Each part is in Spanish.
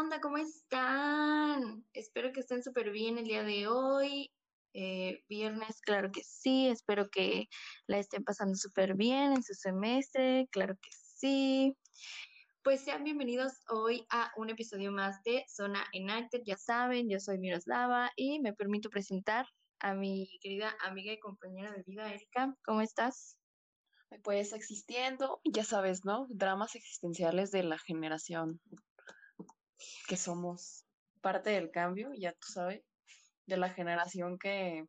onda? ¿Cómo están? Espero que estén súper bien el día de hoy. Eh, viernes, claro que sí. Espero que la estén pasando súper bien en su semestre, claro que sí. Pues sean bienvenidos hoy a un episodio más de Zona Enacted. Ya saben, yo soy Miroslava y me permito presentar a mi querida amiga y compañera de vida, Erika. ¿Cómo estás? Pues existiendo, ya sabes, ¿no? Dramas existenciales de la generación que somos parte del cambio, ya tú sabes, de la generación que,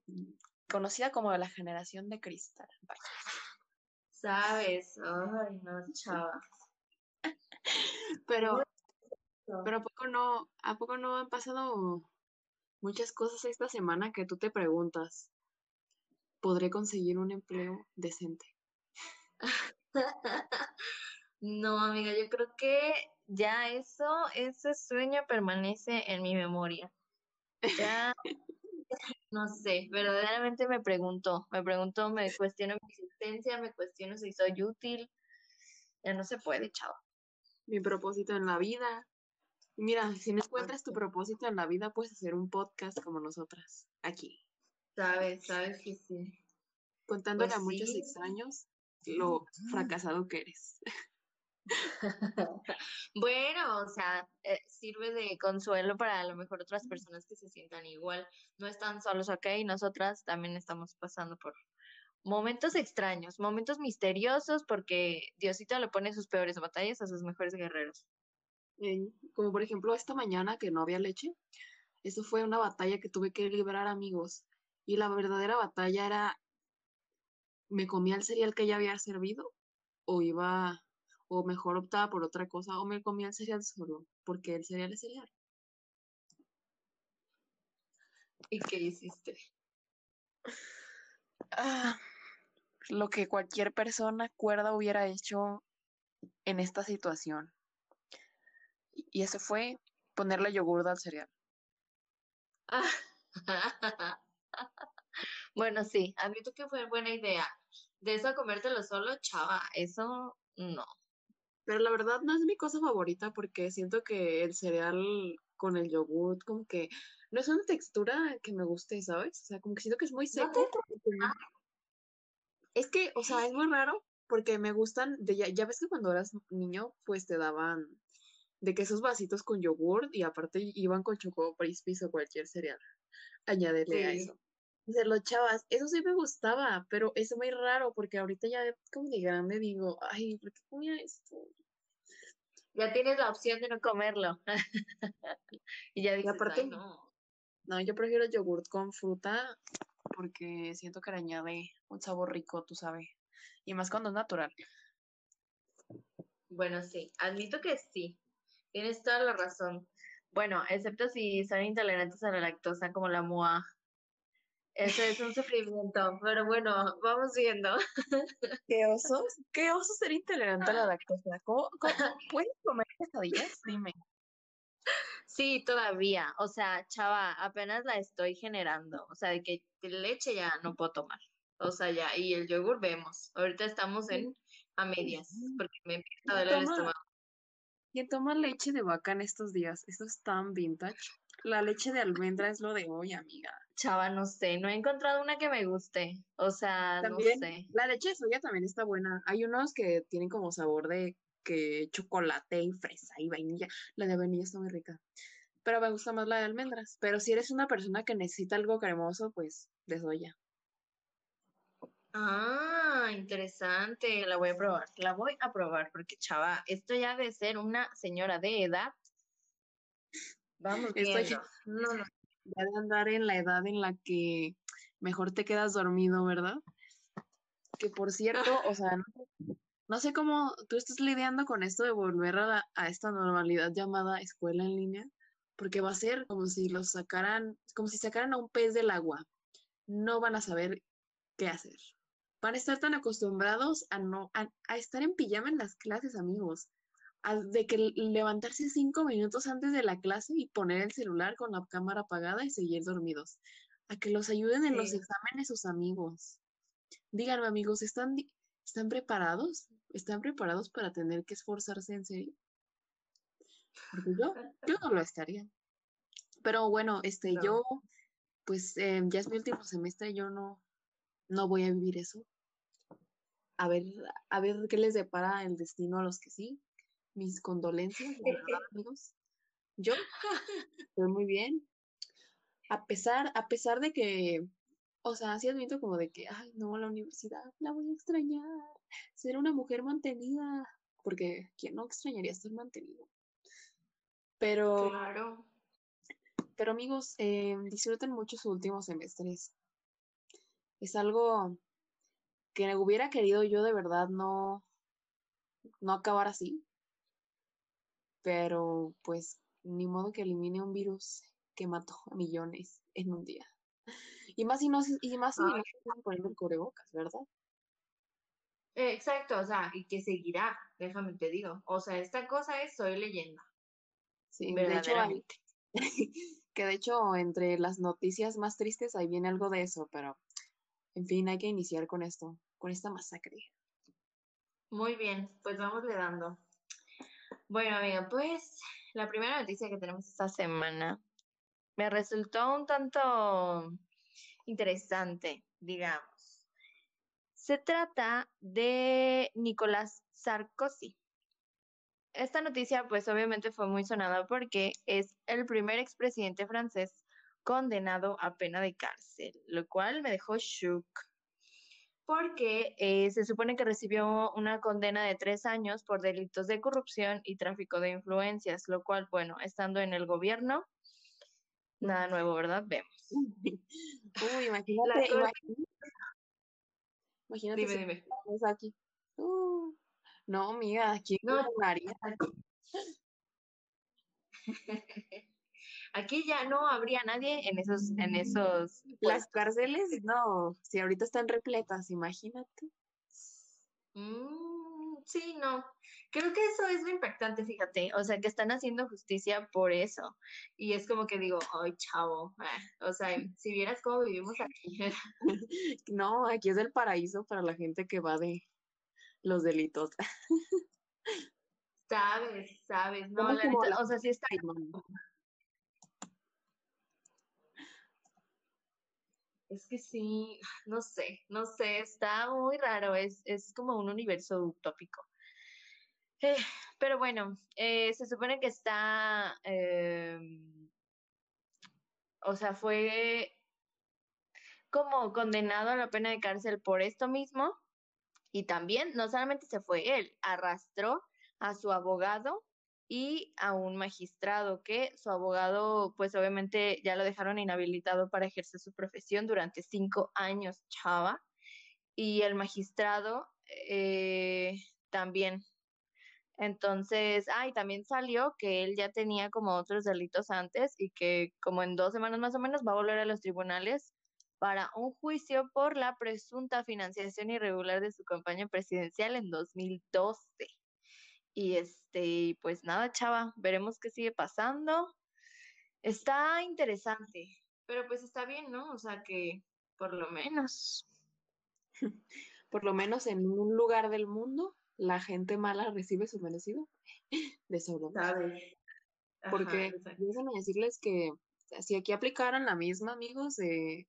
conocida como de la generación de cristal. Sabes, ay, no, chava. pero, pero ¿a poco no, a poco no han pasado muchas cosas esta semana que tú te preguntas, ¿podré conseguir un empleo decente? no, amiga, yo creo que ya eso, ese sueño permanece en mi memoria. Ya, no sé, verdaderamente me pregunto, me pregunto, me cuestiono mi existencia, me cuestiono si soy útil. Ya no se puede, chao. Mi propósito en la vida. Mira, si no encuentras tu propósito en la vida, puedes hacer un podcast como nosotras, aquí. Sabes, sabes que sí. Contándole pues a muchos extraños lo fracasado que eres. bueno, o sea, eh, sirve de consuelo para a lo mejor otras personas que se sientan igual. No están solos, ok, nosotras también estamos pasando por momentos extraños, momentos misteriosos, porque Diosito le pone sus peores batallas a sus mejores guerreros. como por ejemplo esta mañana que no había leche, eso fue una batalla que tuve que librar amigos. Y la verdadera batalla era, ¿me comía el cereal que ya había servido? ¿O iba o mejor optaba por otra cosa, o me comía el cereal solo, porque el cereal es cereal. ¿Y qué hiciste? Ah, lo que cualquier persona cuerda hubiera hecho en esta situación. Y eso fue ponerle yogur al cereal. bueno, sí, admito que fue buena idea. De eso a comértelo solo, chava, eso no. Pero la verdad no es mi cosa favorita porque siento que el cereal con el yogurt como que no es una textura que me guste, ¿sabes? O sea, como que siento que es muy seco. Es que, o sea, es muy raro porque me gustan, de ya, ya ves que cuando eras niño, pues te daban de que esos vasitos con yogurt y aparte iban con choco crispies o cualquier cereal. Añadirle a eso. Se lo chavas, eso sí me gustaba, pero es muy raro porque ahorita ya como de grande digo, ay, ¿por qué comía esto? Ya tienes la opción de no comerlo. y ya dices, aparte, no. No, yo prefiero yogurt con fruta porque siento que le añade un sabor rico, tú sabes. Y más cuando es natural. Bueno, sí, admito que sí. Tienes toda la razón. Bueno, excepto si son intolerantes a la lactosa como la MOA eso es un sufrimiento, pero bueno, vamos viendo. ¿Qué oso? ¿Qué oso ser intolerante a la lactosa? ¿Cómo, puedes comer quesadillas? Dime. Sí, todavía. O sea, chava, apenas la estoy generando. O sea, de que leche ya no puedo tomar. O sea, ya, y el yogur vemos. Ahorita estamos en a medias, porque me empieza a doler el estómago. ¿Quién toma leche de vaca en estos días? Esto es tan vintage. La leche de almendra es lo de hoy, amiga. Chava, no sé, no he encontrado una que me guste. O sea, no sé. La leche de soya también está buena. Hay unos que tienen como sabor de que chocolate y fresa y vainilla. La de vainilla está muy rica. Pero me gusta más la de almendras. Pero si eres una persona que necesita algo cremoso, pues de soya. Ah, interesante. La voy a probar. La voy a probar porque, chava, esto ya debe ser una señora de edad Vamos Estoy, no, no. Ya de andar en la edad en la que mejor te quedas dormido, ¿verdad? Que por cierto, o sea, no, sé cómo tú estás lidiando con esto de volver a, esta normalidad llamada escuela en línea, porque va a ser como si los sacaran, como si sacaran a un pez del agua. No van a saber qué hacer. Van a estar tan acostumbrados a no a estar en pijama en las clases, amigos de que levantarse cinco minutos antes de la clase y poner el celular con la cámara apagada y seguir dormidos. A que los ayuden en los exámenes sus amigos. Díganme, amigos, ¿están, ¿están preparados? ¿Están preparados para tener que esforzarse en serio? Porque yo, yo no lo estaría. Pero bueno, este, yo, pues eh, ya es mi último semestre, yo no, no voy a vivir eso. A ver, a ver qué les depara el destino a los que sí. Mis condolencias, amigos. Yo estoy muy bien. A pesar, a pesar de que, o sea, sí admito como de que, ay, no, la universidad la voy a extrañar. Ser una mujer mantenida. Porque, ¿quién no extrañaría estar mantenido? Pero, claro. pero amigos, eh, disfruten mucho sus últimos semestres. Es algo que hubiera querido yo de verdad no, no acabar así. Pero pues ni modo que elimine un virus que mató a millones en un día. Y más si no, y más si no se poniendo el cubrebocas, ¿verdad? Exacto, o sea, y que seguirá, déjame te digo. O sea, esta cosa es soy leyenda. Sí, de hecho, que de hecho entre las noticias más tristes ahí viene algo de eso, pero en fin, hay que iniciar con esto, con esta masacre. Muy bien, pues vamos le dando. Bueno, amiga, pues la primera noticia que tenemos esta semana me resultó un tanto interesante, digamos. Se trata de Nicolás Sarkozy. Esta noticia, pues obviamente fue muy sonada porque es el primer expresidente francés condenado a pena de cárcel, lo cual me dejó shook. Porque eh, se supone que recibió una condena de tres años por delitos de corrupción y tráfico de influencias, lo cual, bueno, estando en el gobierno, nada nuevo, ¿verdad? Vemos. Uy, imagínate, imagínate, dime, dime. aquí. Uh, no, amiga, ¿quién no, haría? Aquí ya no habría nadie en esos, en esos. Las cárceles, no. Si ahorita están repletas, imagínate. Mm, sí, no. Creo que eso es lo impactante, fíjate. O sea, que están haciendo justicia por eso. Y es como que digo, ay, chavo. Ah, o sea, si vieras cómo vivimos aquí. no, aquí es el paraíso para la gente que va de los delitos. Sabes, sabes. No, la o sea, sí está. Es que sí, no sé, no sé, está muy raro, es, es como un universo utópico. Eh, pero bueno, eh, se supone que está, em, o sea, fue como condenado a la pena de cárcel por esto mismo y también no solamente se fue él, arrastró a su abogado y a un magistrado que su abogado, pues obviamente ya lo dejaron inhabilitado para ejercer su profesión durante cinco años, chava, y el magistrado eh, también. Entonces, ay, también salió que él ya tenía como otros delitos antes y que como en dos semanas más o menos va a volver a los tribunales para un juicio por la presunta financiación irregular de su campaña presidencial en 2012. Y este, pues nada, chava, veremos qué sigue pasando. Está interesante, pero pues está bien, ¿no? O sea que por lo menos. Por lo menos en un lugar del mundo, la gente mala recibe su merecido de sobra. Porque déjenme decirles que si aquí aplicaran la misma, amigos, eh,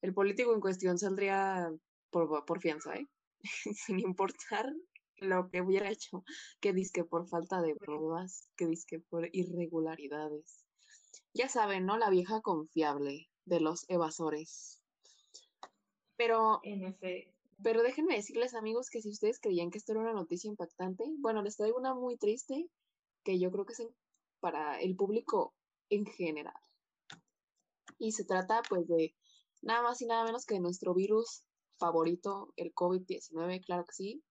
el político en cuestión saldría por, por fianza, ¿eh? Sin importar lo que hubiera hecho, que disque por falta de pruebas, que disque por irregularidades. Ya saben, ¿no? La vieja confiable de los evasores. Pero, pero déjenme decirles, amigos, que si ustedes creían que esto era una noticia impactante, bueno, les traigo una muy triste que yo creo que es para el público en general. Y se trata, pues, de nada más y nada menos que de nuestro virus favorito, el COVID-19, claro que sí,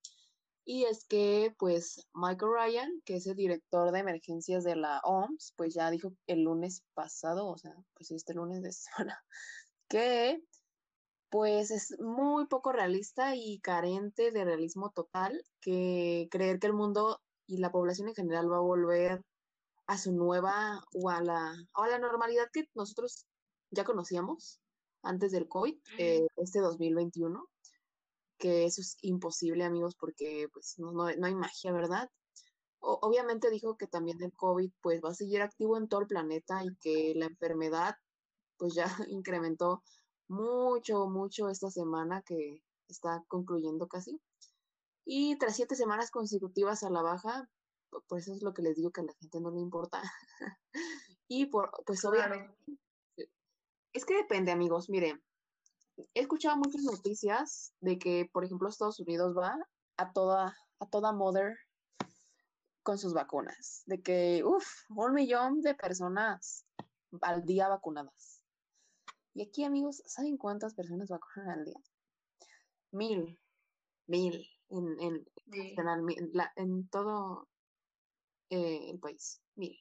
y es que, pues, Michael Ryan, que es el director de emergencias de la OMS, pues ya dijo el lunes pasado, o sea, pues este lunes de semana, que pues es muy poco realista y carente de realismo total que creer que el mundo y la población en general va a volver a su nueva o a la, o a la normalidad que nosotros ya conocíamos antes del COVID, eh, este 2021 que eso es imposible, amigos, porque pues no, no, hay magia, ¿verdad? obviamente dijo que también el COVID pues va a seguir activo en todo el planeta y que la enfermedad pues ya incrementó mucho, mucho esta semana que está concluyendo casi. Y tras siete semanas consecutivas a la baja, por eso es lo que les digo que a la gente no le importa. y por, pues obviamente, es que depende amigos, miren, he escuchado muchas noticias de que, por ejemplo, Estados Unidos va a toda, a toda mother con sus vacunas, de que, uff, un millón de personas al día vacunadas. Y aquí, amigos, ¿saben cuántas personas vacunan al día? Mil, mil, en, en, en, todo eh, el país, mil.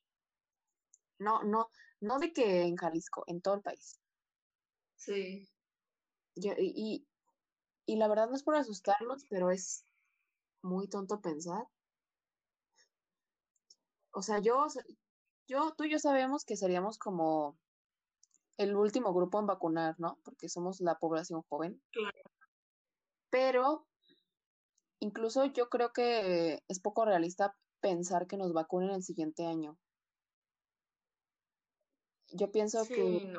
No, no, no de que en Jalisco, en todo el país. Sí. Y, y la verdad no es por asustarlos, pero es muy tonto pensar. O sea, yo, yo, tú y yo sabemos que seríamos como el último grupo en vacunar, ¿no? Porque somos la población joven. Claro. Pero incluso yo creo que es poco realista pensar que nos vacunen el siguiente año. Yo pienso que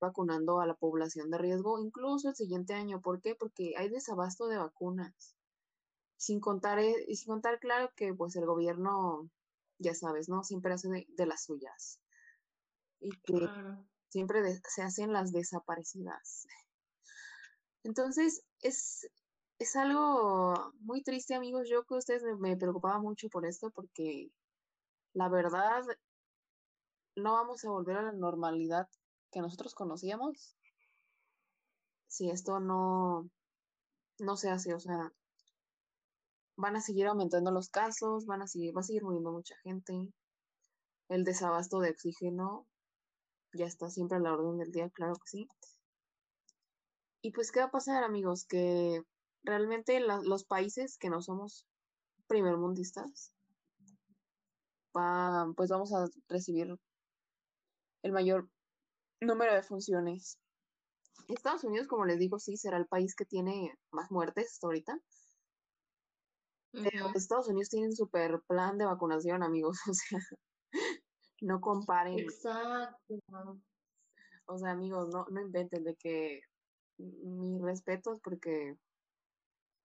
vacunando a la población de riesgo incluso el siguiente año. ¿Por qué? Porque hay desabasto de vacunas. Sin contar, eh, y sin contar, claro, que pues el gobierno, ya sabes, ¿no? Siempre hace de, las suyas. Y que siempre se hacen las desaparecidas. Entonces, es, es algo muy triste, amigos. Yo que ustedes me preocupaba mucho por esto porque la verdad no vamos a volver a la normalidad que nosotros conocíamos si esto no, no se hace, o sea, van a seguir aumentando los casos, van a seguir, va a seguir muriendo mucha gente, el desabasto de oxígeno ya está siempre a la orden del día, claro que sí. Y pues, ¿qué va a pasar, amigos? Que realmente los países que no somos primermundistas, pues vamos a recibir el mayor número de funciones. Estados Unidos, como les digo, sí será el país que tiene más muertes hasta ahorita. Pero Estados Unidos tiene un super plan de vacunación, amigos. O sea, no comparen. Exacto. O sea, amigos, no, no inventen de que mis respetos porque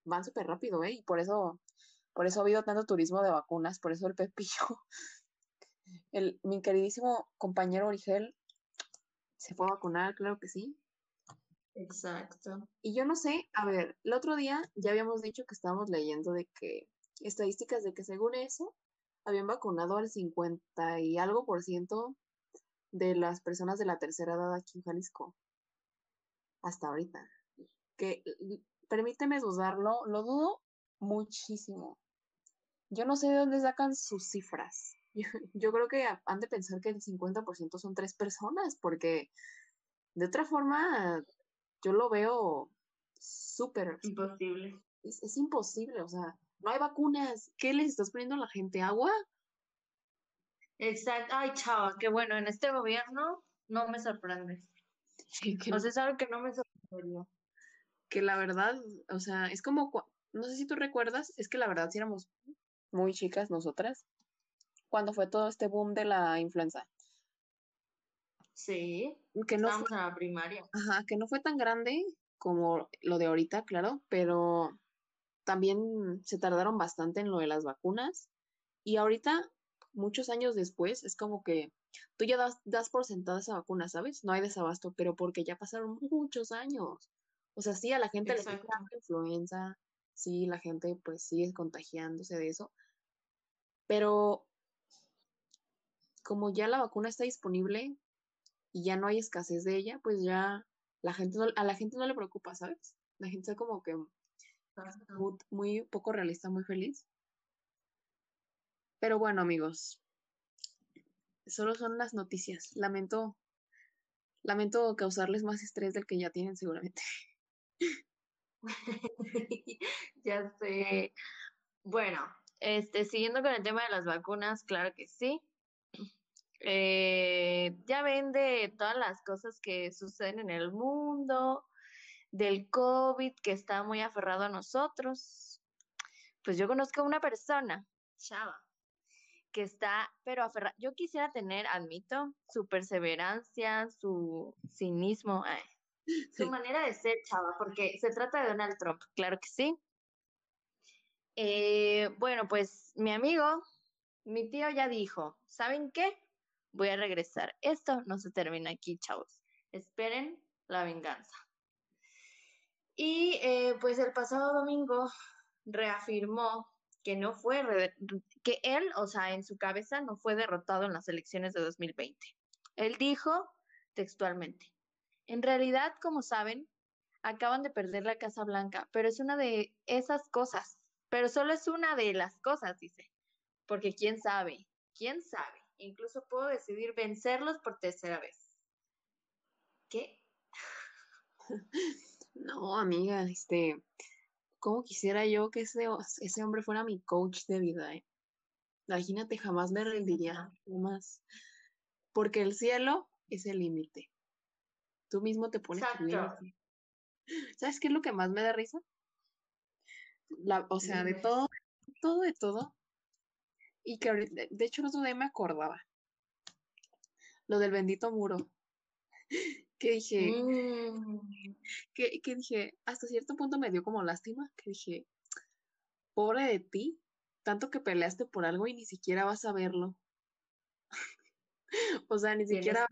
van súper rápido, ¿eh? Y por eso, por eso ha habido tanto turismo de vacunas, por eso el Pepillo, el, mi queridísimo compañero Origel se fue a vacunar, claro que sí. Exacto. Y yo no sé, a ver, el otro día ya habíamos dicho que estábamos leyendo de que estadísticas de que según eso habían vacunado al 50 y algo por ciento de las personas de la tercera edad aquí en Jalisco. Hasta ahorita. Que permíteme dudarlo, lo dudo muchísimo. Yo no sé de dónde sacan sus cifras. Yo, creo que han de pensar que el 50% son tres personas, porque de otra forma yo lo veo súper... Imposible. Es, es, imposible, o sea, no hay vacunas. ¿Qué les estás poniendo a la gente? ¿Agua? Exacto. Ay, chava, qué bueno, en este gobierno no me sorprende. Sí, que... O sea, es algo que no me sorprendería. Que la verdad, o sea, es como, no sé si tú recuerdas, es que la verdad si éramos muy chicas nosotras, cuando fue todo este boom de la influenza. Sí, que no fue, a la primaria. Ajá, que no fue tan grande como lo de ahorita, claro, pero también se tardaron bastante en lo de las vacunas. Y ahorita, muchos años después, es como que tú ya das, das por sentada esa vacuna, ¿sabes? No hay desabasto, pero porque ya pasaron muchos años. O sea, sí, a la gente le da influenza, sí, la gente pues sigue contagiándose de eso, pero como ya la vacuna está disponible y ya no hay escasez de ella, pues ya la gente a la gente no le preocupa, ¿sabes? La gente está como que muy, poco realista, muy feliz. Pero bueno, amigos, solo son las noticias. Lamento, lamento causarles más estrés del que ya tienen seguramente. ya sé. Bueno, este, siguiendo con el tema de las vacunas, claro que sí. Eh, ya ven de todas las cosas que suceden en el mundo, del COVID que está muy aferrado a nosotros. Pues yo conozco a una persona, chava, que está, pero aferrado. Yo quisiera tener, admito, su perseverancia, su cinismo, su manera de ser, chava, porque se trata de Donald Trump, claro que sí. Eh, bueno, pues mi amigo, mi tío ya dijo, ¿saben qué? Voy a regresar. Esto no se termina aquí, chavos. Esperen la venganza. Y eh, pues el pasado domingo reafirmó que no fue, que él, o sea, en su cabeza no fue derrotado en las elecciones de 2020. Él dijo textualmente, en realidad, como saben, acaban de perder la Casa Blanca, pero es una de esas cosas, pero solo es una de las cosas, dice, porque quién sabe, quién sabe, incluso puedo decidir vencerlos por tercera vez. ¿Qué? No, amiga, este, ¿cómo quisiera yo que ese, ese hombre fuera mi coach de vida? Eh? Imagínate, jamás me rendiría, jamás. Porque el cielo es el límite. Tú mismo te pones el límite. ¿Sabes qué es lo que más me da risa? La, o sea, de todo, todo, de todo. Y que de hecho el otro día me acordaba. Lo del bendito muro que dije, mm. que, que, dije, hasta cierto punto me dio como lástima, que dije, pobre de ti, tanto que peleaste por algo y ni siquiera vas a verlo. o sea, ni siquiera...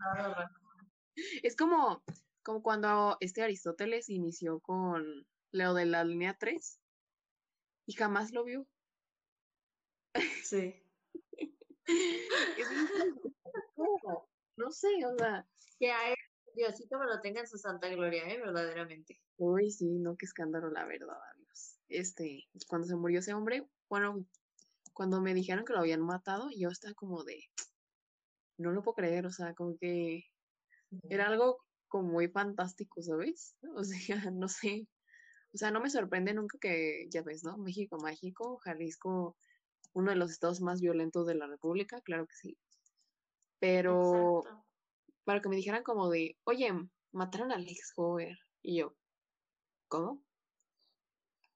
Es como, como cuando este Aristóteles inició con Leo de la línea 3 y jamás lo vio. Sí. no sé, o sea. Que a él Diosito me lo tenga en su santa gloria, ¿eh? Verdaderamente. Uy, sí, no, qué escándalo, la verdad, Dios. Este, cuando se murió ese hombre, bueno, cuando me dijeron que lo habían matado, yo estaba como de, no lo puedo creer, o sea, como que era algo como muy fantástico, ¿sabes? O sea, no sé, o sea, no me sorprende nunca que, ya ves, ¿no? México mágico, Jalisco, uno de los estados más violentos de la República, claro que sí. Pero para que me dijeran como de, oye, mataron a Alex Hover. Y yo, ¿cómo?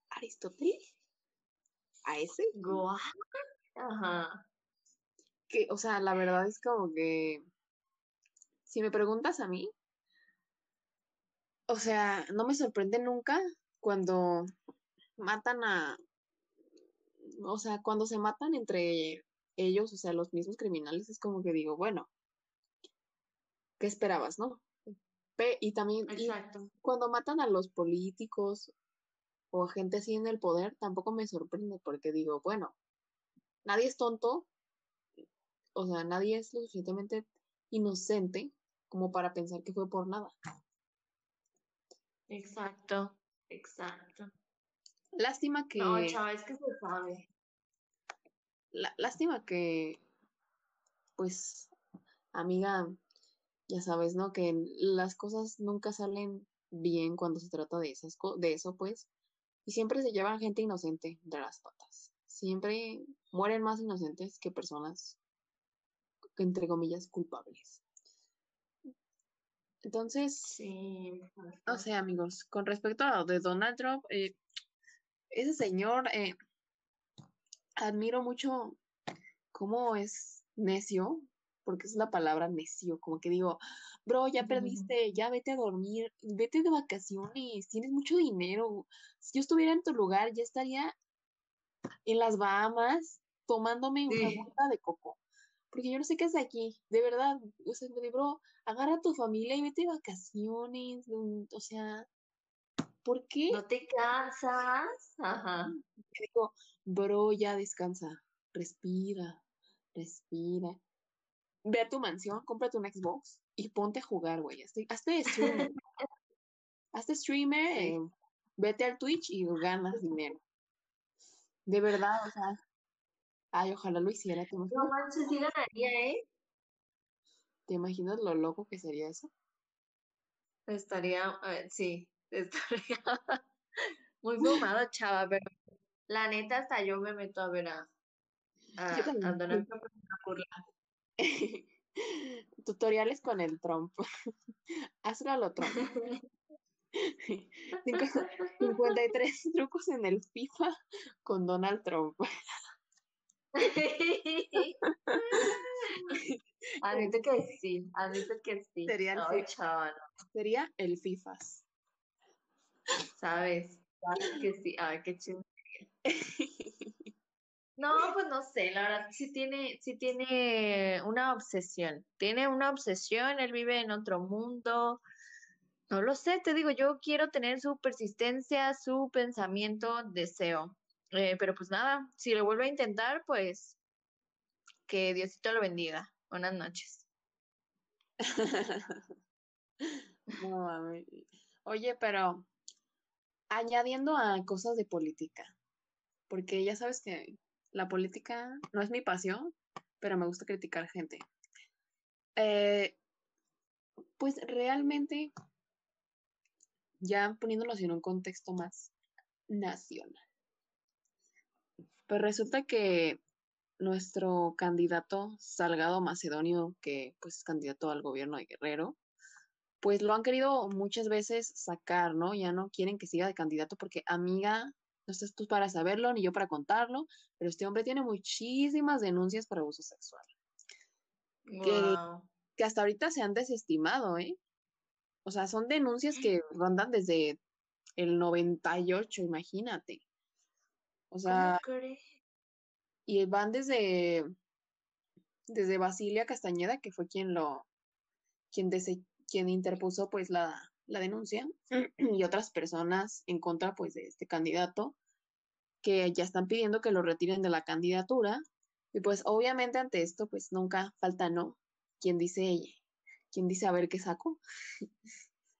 ¿Aristóteles? ¿A ese? Ajá. Que, o sea, la verdad es como que, si me preguntas a mí, o sea, no me sorprende nunca cuando matan a, o sea, cuando se matan entre ellos, o sea, los mismos criminales, es como que digo, bueno, ¿qué esperabas, no? y también cuando matan a los políticos o a gente así en el poder, tampoco me sorprende porque digo, bueno, nadie es tonto, o sea, nadie es lo suficientemente inocente como para pensar que fue por nada. Exacto, exacto. Lástima que... No, chaval, es que se sabe. lástima que, pues, amiga, ya sabes, ¿no? Que las cosas nunca salen bien cuando se trata de, esas de eso, pues. Y siempre se llevan gente inocente de las patas. Siempre mueren más inocentes que personas, entre comillas, culpables. Entonces, sí, no sé, amigos, con respecto a lo de Donald Trump, eh, ese señor, eh, admiro mucho cómo es necio, porque es la palabra necio, como que digo, bro, ya perdiste, ya vete a dormir, vete de vacaciones, tienes mucho dinero. Si yo estuviera en tu lugar, ya estaría en las Bahamas tomándome una gota de coco. Porque yo no sé qué hace aquí, de verdad. O sea, bro, agarra a tu familia y vete de vacaciones. Mm, o sea, ¿por qué? No te cansas. Ajá. Digo, bro, ya descansa, respira, respira ve a tu mansión, cómprate un Xbox y ponte a jugar, güey. Hazte streamer. hazte streamer, eh, vete al Twitch y ganas dinero. De verdad, o sea. Ay, ojalá lo hiciera. ¿Te imaginas? No manches, sí ganaría, ¿eh? ¿Te imaginas lo loco que sería eso? Estaría, a ver, sí, muy fumado, chava, pero la neta hasta yo me meto a ver a, a, a Donald Trump Tutoriales con el Trump. Hazlo a lo Trump. 53 trucos en el FIFA con Donald Trump. admito que sí, admito que sí. Sería el, Sería el FIFAS. ¿Sabes? que sí. Ay, qué chido. No, pues no sé, la verdad sí tiene, sí tiene una obsesión. Tiene una obsesión, él vive en otro mundo. No lo sé, te digo, yo quiero tener su persistencia, su pensamiento, deseo. Eh, pero pues nada, si lo vuelve a intentar, pues que Diosito lo bendiga. Buenas noches. Oye, pero añadiendo a cosas de política, porque ya sabes que la política no es mi pasión, pero me gusta criticar gente. Eh, pues realmente, ya poniéndonos en un contexto más nacional, pues resulta que nuestro candidato Salgado Macedonio, que pues es candidato al gobierno de Guerrero, pues lo han querido muchas veces sacar, ¿no? Ya no quieren que siga de candidato porque amiga, no estás tú para saberlo ni yo para contarlo, pero este hombre tiene muchísimas denuncias por abuso sexual. Que, que hasta ahorita se han desestimado, ¿eh? O sea, son denuncias que rondan desde el 98, imagínate. O sea, y van desde, desde Basilia Castañeda, que fue quien lo, quien, quien interpuso pues la, la denuncia, y otras personas en contra pues de este candidato, que ya están pidiendo que lo retiren de la candidatura, y pues obviamente ante esto pues nunca falta no, quien dice ella, quien dice a ver qué saco,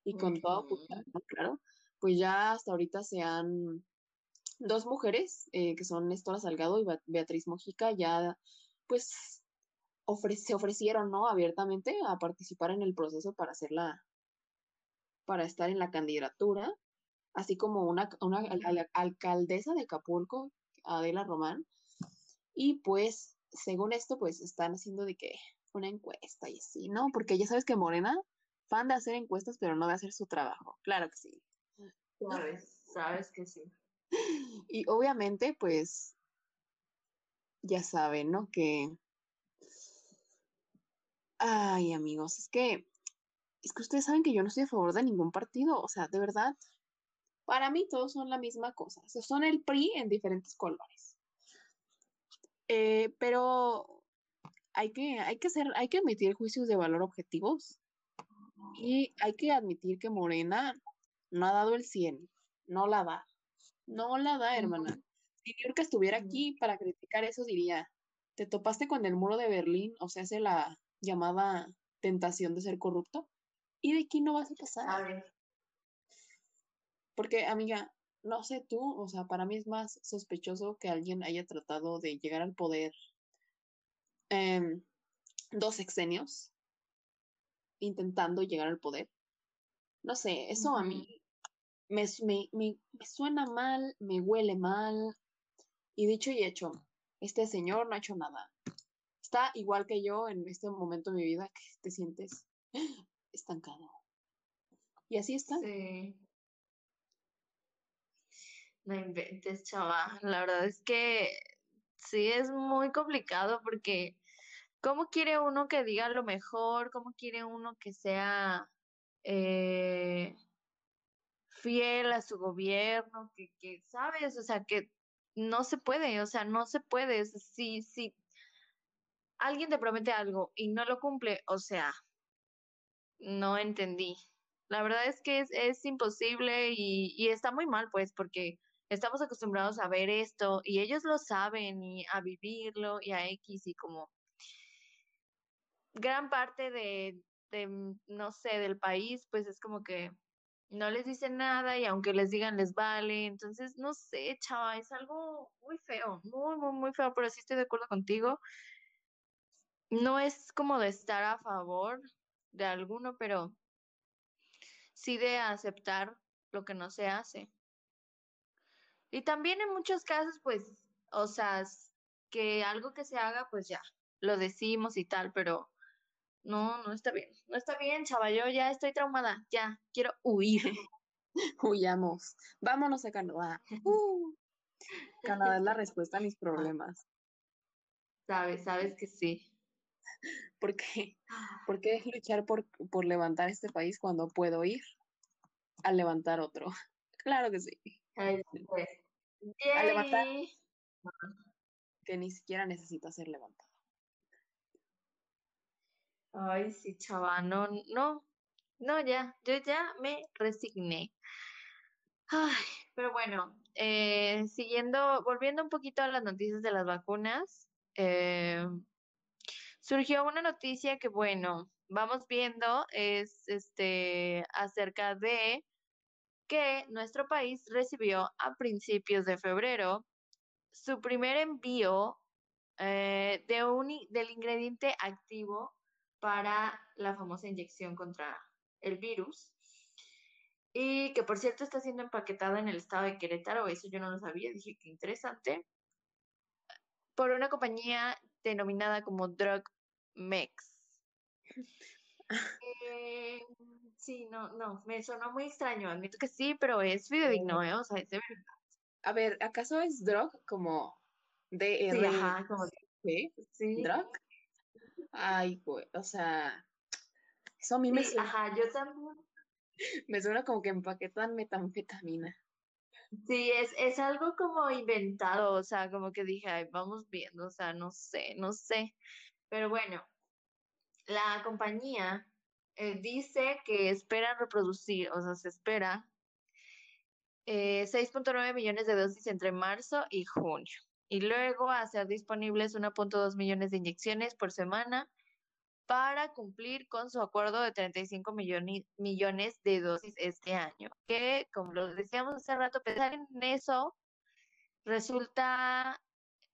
y con todo, pues, claro, pues ya hasta ahorita se han dos mujeres, eh, que son Néstora Salgado y Beatriz Mojica, ya pues se ofrecieron, ¿no? Abiertamente a participar en el proceso para hacerla, para estar en la candidatura, así como una, una alcaldesa de Acapulco, Adela Román, y pues, según esto, pues están haciendo de que una encuesta y así, ¿no? Porque ya sabes que Morena, fan de hacer encuestas, pero no de hacer su trabajo. Claro que sí. Sabes, sabes que sí. Y obviamente, pues, ya saben, ¿no? Que... Ay, amigos, es que... Es que ustedes saben que yo no estoy a favor de ningún partido, o sea, de verdad, para mí todos son la misma cosa, o son el PRI en diferentes colores. Eh, pero hay que, hay que hacer, hay que admitir juicios de valor objetivos y hay que admitir que Morena no ha dado el 100, no la da. No la da, hermana. Si York estuviera aquí para criticar eso, diría, te topaste con el muro de Berlín, o sea, hace la llamada tentación de ser corrupto, y de aquí no vas a pasar. Porque, amiga, no sé tú, o sea, para mí es más sospechoso que alguien haya tratado de llegar al poder em, dos sexenios intentando llegar al poder. No sé, eso a mí me, me, me, suena mal, me huele mal. Y dicho y hecho, este señor no ha hecho nada. Está igual que yo en este momento de mi vida que te sientes estancado. Y así está. Sí. No inventes, chaval. La verdad es que sí es muy complicado porque ¿cómo quiere uno que diga lo mejor? ¿Cómo quiere uno que sea eh, fiel a su gobierno, que, que, ¿sabes? O sea, que no se puede, o sea, no se puede. Si, si alguien te promete algo y no lo cumple, o sea, no entendí. La verdad es que es, es imposible y, está muy mal, pues, porque estamos acostumbrados a ver esto y ellos lo saben y a vivirlo y a X y como gran parte de, de, no sé, del país, pues es como que no les dicen nada y aunque les digan les vale. Entonces, no sé, chava, es algo muy feo, muy, muy, muy feo, pero sí estoy de acuerdo contigo. No es como de estar a favor de alguno, pero sí de aceptar lo que no se hace. Y también en muchos casos, pues, o sea, que algo que se haga, pues ya, lo decimos y tal, pero no, no está bien. No está bien, chaval. Yo ya estoy traumada. Ya, quiero huir. Huyamos. Vámonos a Canadá. Uh. Canadá es la respuesta a mis problemas. Sabes, sabes que sí. ¿Por qué? ¿Por qué luchar por, por levantar este país cuando puedo ir a levantar otro? Claro que sí. Pues, a levantar que ni siquiera necesita ser levantado. Ay, sí, chaval, no, no, no, ya, yo ya me resigné. Ay, pero bueno, eh, siguiendo, volviendo un poquito a las noticias de las vacunas, eh, surgió una noticia que, bueno, vamos viendo, es este acerca de que nuestro país recibió a principios de febrero su primer envío eh, de un, del ingrediente activo para la famosa inyección contra el virus. Y que por cierto está siendo empaquetada en el estado de Querétaro, eso yo no lo sabía, dije que interesante, por una compañía denominada como Drug Mex. Eh, sí, no, no, me sonó muy extraño, admito que sí, pero es fidedigno, ¿eh? O sea, es de verdad. A ver, ¿acaso es drug como D Sí, ajá, como ¿Sí? sí. ¿Drug? Ay, pues, o sea, eso a mí me suena. Ajá, yo también. Me suena como que empaquetan metanfetamina. Sí, es, es algo como inventado, o sea, como que dije, ay, vamos viendo, o sea, no sé, no sé. Pero bueno, la compañía eh, dice que espera reproducir, o sea, se espera 6.9 eh, millones de dosis entre marzo y junio. Y luego hacer disponibles 1.2 millones de inyecciones por semana para cumplir con su acuerdo de 35 millones, millones de dosis este año. Que, como lo decíamos hace rato, pensar en eso resulta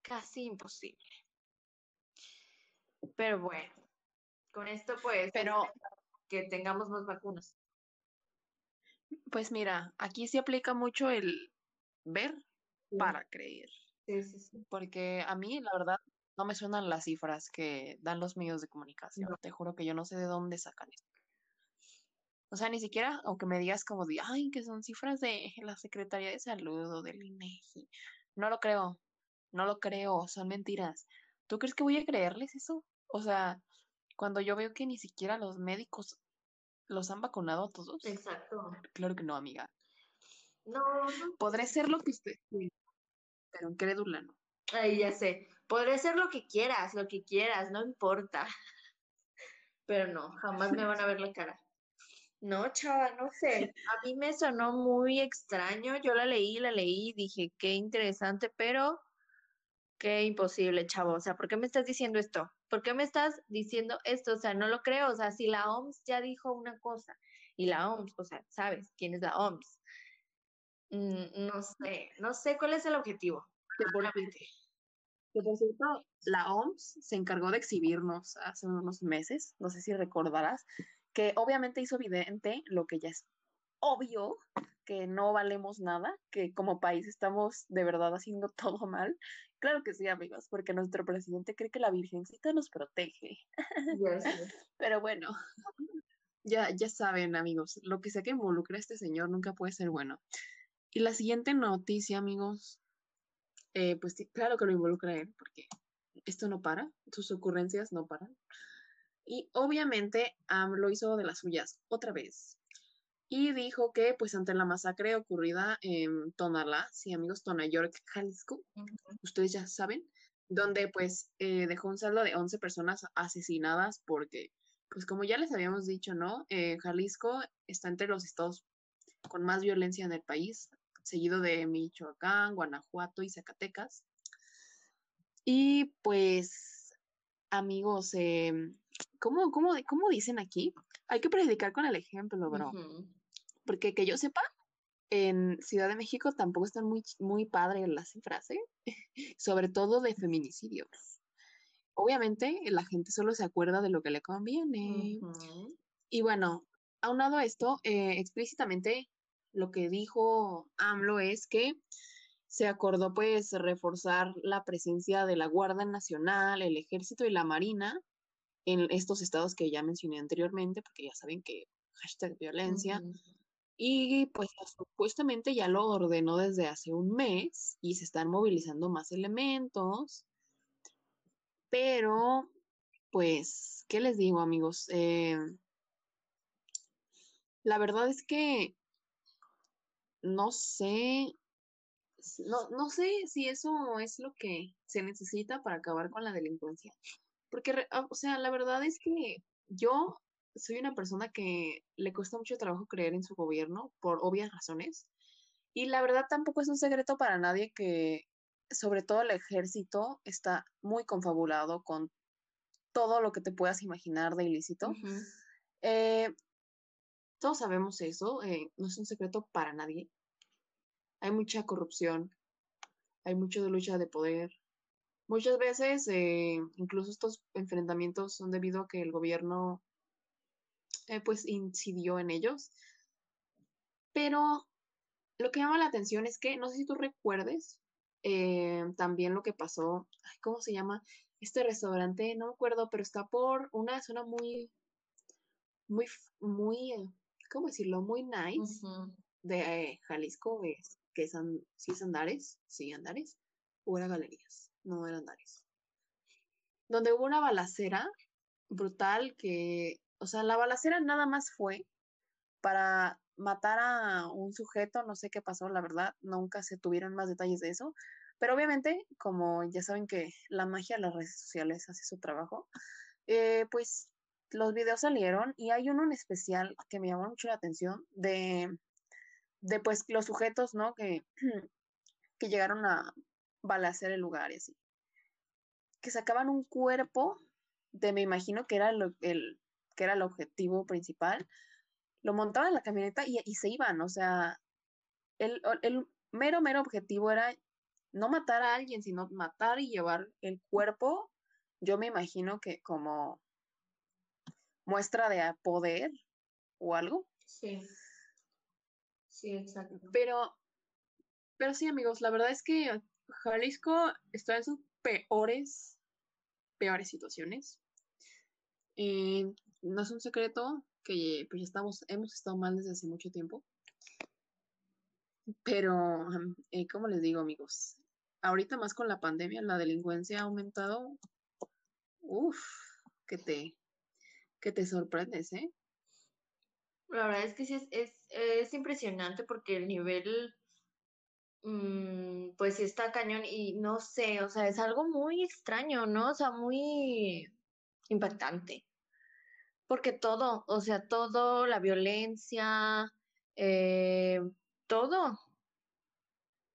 casi imposible. Pero bueno, con esto pues, pero que tengamos más vacunas. Pues mira, aquí se aplica mucho el ver para creer. Sí, sí, sí. Porque a mí, la verdad, no me suenan las cifras que dan los medios de comunicación. Te juro que yo no sé de dónde sacan esto. O sea, ni siquiera, aunque me digas como de, ay, que son cifras de la Secretaría de Salud o del INEGI. No lo creo, no lo creo, son mentiras. ¿Tú crees que voy a creerles eso? O sea, cuando yo veo que ni siquiera los médicos los han vacunado a todos. Exacto. Claro que no, amiga. No. Podré ser lo que usted pero incrédula no. Ay, ya sé. Podré ser lo que quieras, lo que quieras, no importa. Pero no, jamás me van a ver la cara. No, chava, no sé. A mí me sonó muy extraño. Yo la leí, la leí, dije, qué interesante, pero qué imposible, chavo. O sea, ¿por qué me estás diciendo esto? ¿Por qué me estás diciendo esto? O sea, no lo creo. O sea, si la OMS ya dijo una cosa y la OMS, o sea, ¿sabes quién es la OMS? Mm, no sé, no sé cuál es el objetivo. Que por, que por cierto, la OMS se encargó de exhibirnos hace unos meses, no sé si recordarás, que obviamente hizo evidente lo que ya es obvio, que no valemos nada, que como país estamos de verdad haciendo todo mal. Claro que sí, amigos, porque nuestro presidente cree que la Virgencita nos protege. Pero bueno, ya, ya saben, amigos, lo que sea que involucre a este señor nunca puede ser bueno. Y la siguiente noticia, amigos, eh, pues claro que lo involucra a él, porque esto no para, sus ocurrencias no paran. Y obviamente lo hizo de las suyas otra vez. Y dijo que, pues, ante la masacre ocurrida en Tonalá, sí, amigos, Tonayork, Jalisco, ustedes ya saben, donde, pues, eh, dejó un saldo de 11 personas asesinadas porque, pues, como ya les habíamos dicho, ¿no? Eh, Jalisco está entre los estados con más violencia en el país, seguido de Michoacán, Guanajuato y Zacatecas. Y pues, amigos, eh, ¿cómo, cómo, dicen aquí? Hay que predicar con el ejemplo, bro. Porque que yo sepa, en Ciudad de México tampoco están muy, muy padres las cifras, ¿eh? Sobre todo de feminicidios. Obviamente, la gente solo se acuerda de lo que le conviene. Y bueno, aunado a esto, eh, explícitamente lo que dijo AMLO es que se acordó pues reforzar la presencia de la Guardia Nacional, el Ejército y la Marina en estos estados que ya mencioné anteriormente, porque ya saben que hashtag violencia. Y pues supuestamente ya lo ordenó desde hace un mes y se están movilizando más elementos. Pero, pues, ¿qué les digo, amigos? Eh, la verdad es que no sé, no, no sé si eso es lo que se necesita para acabar con la delincuencia. Porque, ah, o sea, la verdad es que yo soy una persona que le cuesta mucho trabajo creer en su gobierno por obvias razones. Y la verdad tampoco es un secreto para nadie que, sobre todo el ejército, está muy confabulado con todo lo que te puedas imaginar de ilícito. Eh, todos sabemos eso, eh, no es un secreto para nadie. Hay mucha corrupción, hay mucha lucha de poder. Muchas veces, eh, incluso estos enfrentamientos son debido a que el gobierno, pues, incidió en ellos. Pero lo que llama la atención es que, no sé si tú recuerdes, eh, también lo que pasó, ¿cómo se llama? Este restaurante, no me acuerdo, pero está por una zona muy, muy, muy, eh, ¿cómo decirlo? Muy nice de eh, Jalisco, que es, sí es Andares, sí, Andares, o era Galerías, no era Andares. Donde hubo una balacera brutal que, o sea, la balacera nada más fue para matar a un sujeto, no sé qué pasó, la verdad, nunca se tuvieron más detalles de eso, pero obviamente, como ya saben que la magia de las redes sociales hace su trabajo, eh, pues los videos salieron y hay uno en especial que me llamó mucho la atención de, de pues los sujetos, ¿no? Que, que llegaron a balacer el lugar y así. Que sacaban un cuerpo de, me imagino que era el, que era el objetivo principal, lo montaban en la camioneta y, se iban, o sea, el, el mero, mero objetivo era no matar a alguien, sino matar y llevar el cuerpo, yo me imagino que como muestra de poder o algo. Sí. Sí, exacto. Pero, pero sí, amigos, la verdad es que Jalisco está en sus peores, peores situaciones. Y no es un secreto que pues ya estamos, hemos estado mal desde hace mucho tiempo. Pero, eh, como les digo, amigos, ahorita más con la pandemia, la delincuencia ha aumentado. Uf, que te, que te sorprendes, ¿eh? La verdad es que sí es, es, impresionante porque el nivel, pues sí está cañón y no sé, o sea, es algo muy extraño, ¿no? O sea, muy impactante porque todo, o sea, todo, la violencia, eh, todo.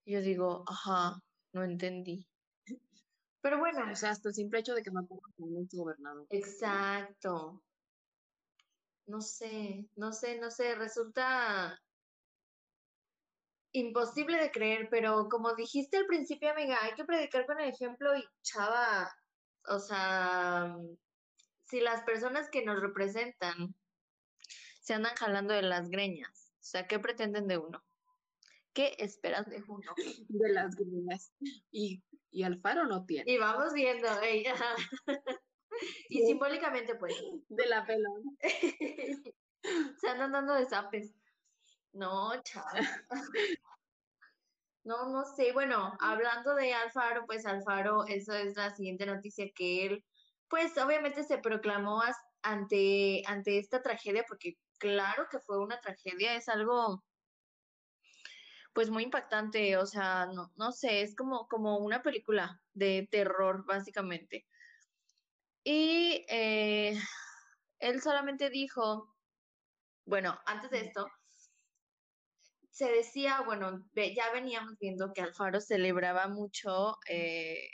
Yo digo, ajá, no entendí. Pero bueno. O sea, hasta el simple hecho de que mató a un gobernador. Exacto. No sé, no sé, no sé, resulta imposible de creer, pero como dijiste al principio, amiga, hay que predicar con el ejemplo y chava, o sea, si las personas que nos representan se andan jalando de las greñas, o sea, ¿qué pretenden de uno? ¿Qué esperan de uno? De las greñas. Y, y Alfaro no tiene. Y vamos viendo, ella. y simbólicamente, pues. De la pela. se andan dando de zapes. No, chaval. No, no sé. Bueno, hablando de Alfaro, pues Alfaro, esa es la siguiente noticia que él pues obviamente se proclamó ante, ante esta tragedia, porque claro que fue una tragedia, es algo pues muy impactante, o sea, no, no sé, es como, como una película de terror, básicamente. Y eh, él solamente dijo, bueno, antes de esto, se decía, bueno, ya veníamos viendo que Alfaro celebraba mucho eh,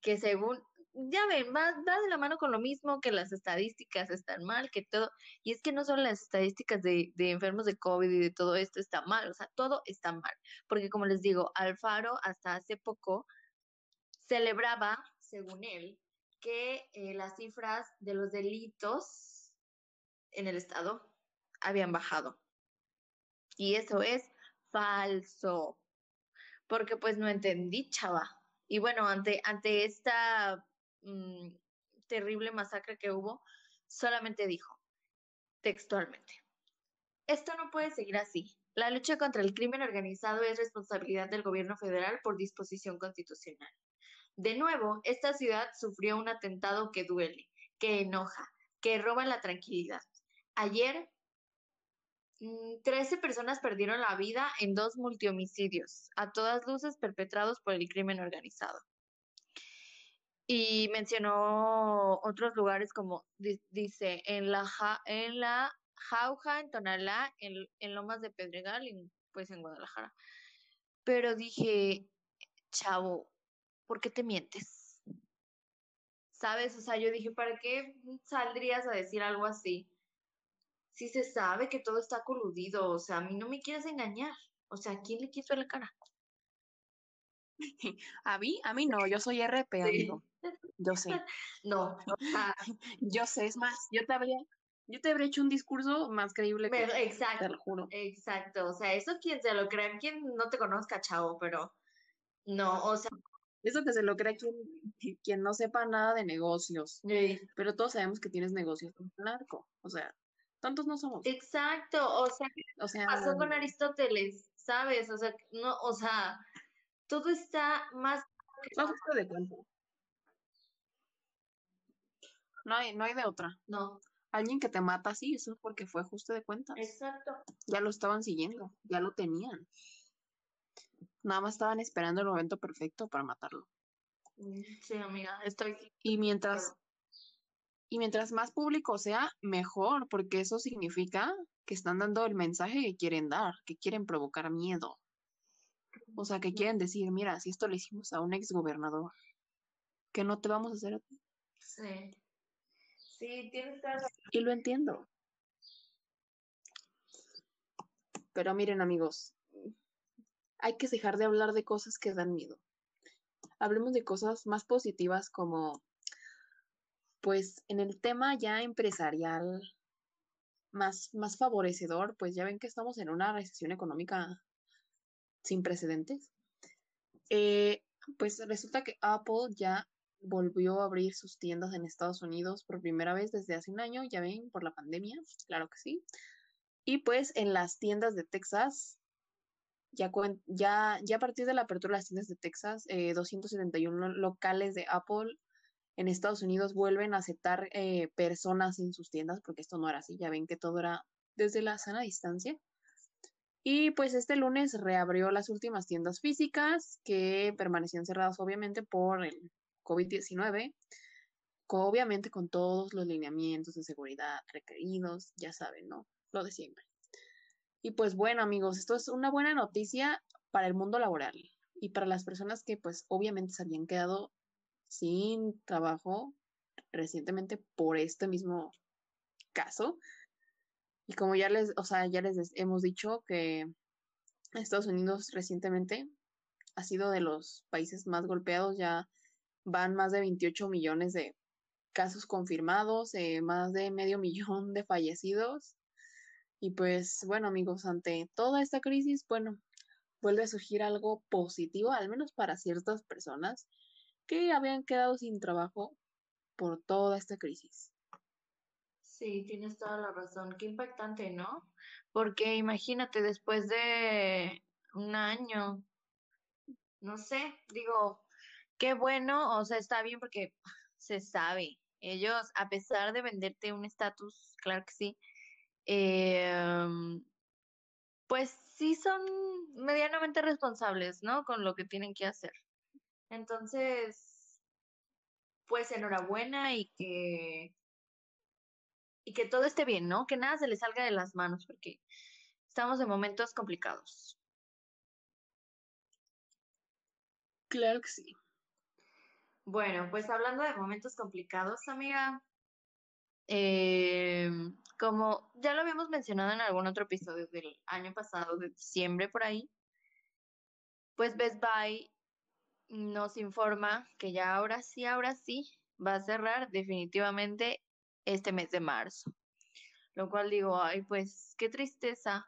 que según ya ven, va, de la mano con lo mismo, que las estadísticas están mal, que todo, y es que no son las estadísticas de, de enfermos de COVID y de todo esto está mal, o sea, todo está mal, porque como les digo, Alfaro hasta hace poco celebraba, según él, que eh, las cifras de los delitos en el Estado habían bajado. Y eso es falso, porque pues no entendí, chava. Y bueno, ante, ante esta Mm, terrible masacre que hubo, solamente dijo, textualmente, esto no puede seguir así. La lucha contra el crimen organizado es responsabilidad del gobierno federal por disposición constitucional. De nuevo, esta ciudad sufrió un atentado que duele, que enoja, que roba la tranquilidad. Ayer, 13 mm, personas perdieron la vida en dos multihomicidios, a todas luces perpetrados por el crimen organizado. Y mencionó otros lugares como dice en la en la Jauja, en Tonalá, en, en Lomas de Pedregal y pues en Guadalajara. Pero dije, chavo, ¿por qué te mientes? ¿Sabes? O sea, yo dije, ¿para qué saldrías a decir algo así? Si se sabe que todo está coludido, o sea, a mí no me quieres engañar. O sea, quién le quiso la cara? A mí, a mí no, yo soy RP, amigo. Yo sé. No, yo sé, es más, yo te habría, yo te habría hecho un discurso más creíble que exacto, te lo juro. Exacto, o sea, eso quien se lo crea, quien no te conozca, chavo, pero no, o sea. Eso que se lo crea quien, quien no sepa nada de negocios. Pero todos sabemos que tienes negocios con narco. O sea, tantos no somos. Exacto, o sea, o sea pasó con Aristóteles, ¿sabes? O sea, no, o sea, todo está más. No, de cuenta. No hay, no hay de otra. No alguien que te mata así, eso es porque fue ajuste de cuentas. Exacto. Ya lo estaban siguiendo, ya lo tenían. Nada más estaban esperando el momento perfecto para matarlo. Mm, sí, amiga, estoy. Y mientras, y mientras más público sea, mejor, porque eso significa que están dando el mensaje que quieren dar, que quieren provocar miedo. O sea, que quieren decir, mira, si esto le hicimos a un ex gobernador, ¿qué no te vamos a hacer a ti? Sí. Sí, tienes Y lo entiendo. Pero miren, amigos, hay que dejar de hablar de cosas que dan miedo. Hablemos de cosas más positivas como, pues, en el tema ya empresarial más, más favorecedor, pues ya ven que estamos en una recesión económica sin precedentes. Eh, pues resulta que Apple ya volvió a abrir sus tiendas en Estados Unidos por primera vez desde hace un año, ya ven, por la pandemia, claro que sí. Y pues en las tiendas de Texas, ya, ya, ya a partir de la apertura de las tiendas de Texas, 271 eh, locales de Apple en Estados Unidos vuelven a aceptar eh, personas en sus tiendas, porque esto no era así, ya ven que todo era desde la sana distancia. Y pues este lunes reabrió las últimas tiendas físicas que permanecían cerradas obviamente por el COVID-19, obviamente con todos los lineamientos de seguridad requeridos, ya saben, ¿no? Lo de siempre. Y pues bueno, amigos, esto es una buena noticia para el mundo laboral y para las personas que pues obviamente se habían quedado sin trabajo recientemente por este mismo caso. Y como ya les, o sea, ya les hemos dicho que Estados Unidos recientemente ha sido de los países más golpeados, ya van más de 28 millones de casos confirmados, eh, más de medio millón de fallecidos. Y pues bueno amigos, ante toda esta crisis, bueno, vuelve a surgir algo positivo, al menos para ciertas personas que habían quedado sin trabajo por toda esta crisis. Sí, tienes toda la razón. Qué impactante, ¿no? Porque imagínate, después de un año, no sé, digo, qué bueno, o sea, está bien porque se sabe. Ellos, a pesar de venderte un estatus, claro que sí, em, pues sí son medianamente responsables, ¿no? Con lo que tienen que hacer. Entonces, pues enhorabuena y que y que todo esté bien, ¿no? Que nada se les salga de las manos porque estamos en momentos complicados. Claro que sí. Bueno, pues hablando de momentos complicados, amiga, eh, como ya lo habíamos mencionado en algún otro episodio del año pasado, de diciembre por ahí, pues Best Buy nos informa que ya ahora sí, ahora sí, va a cerrar definitivamente este mes de marzo. Lo cual digo, ay, pues qué tristeza.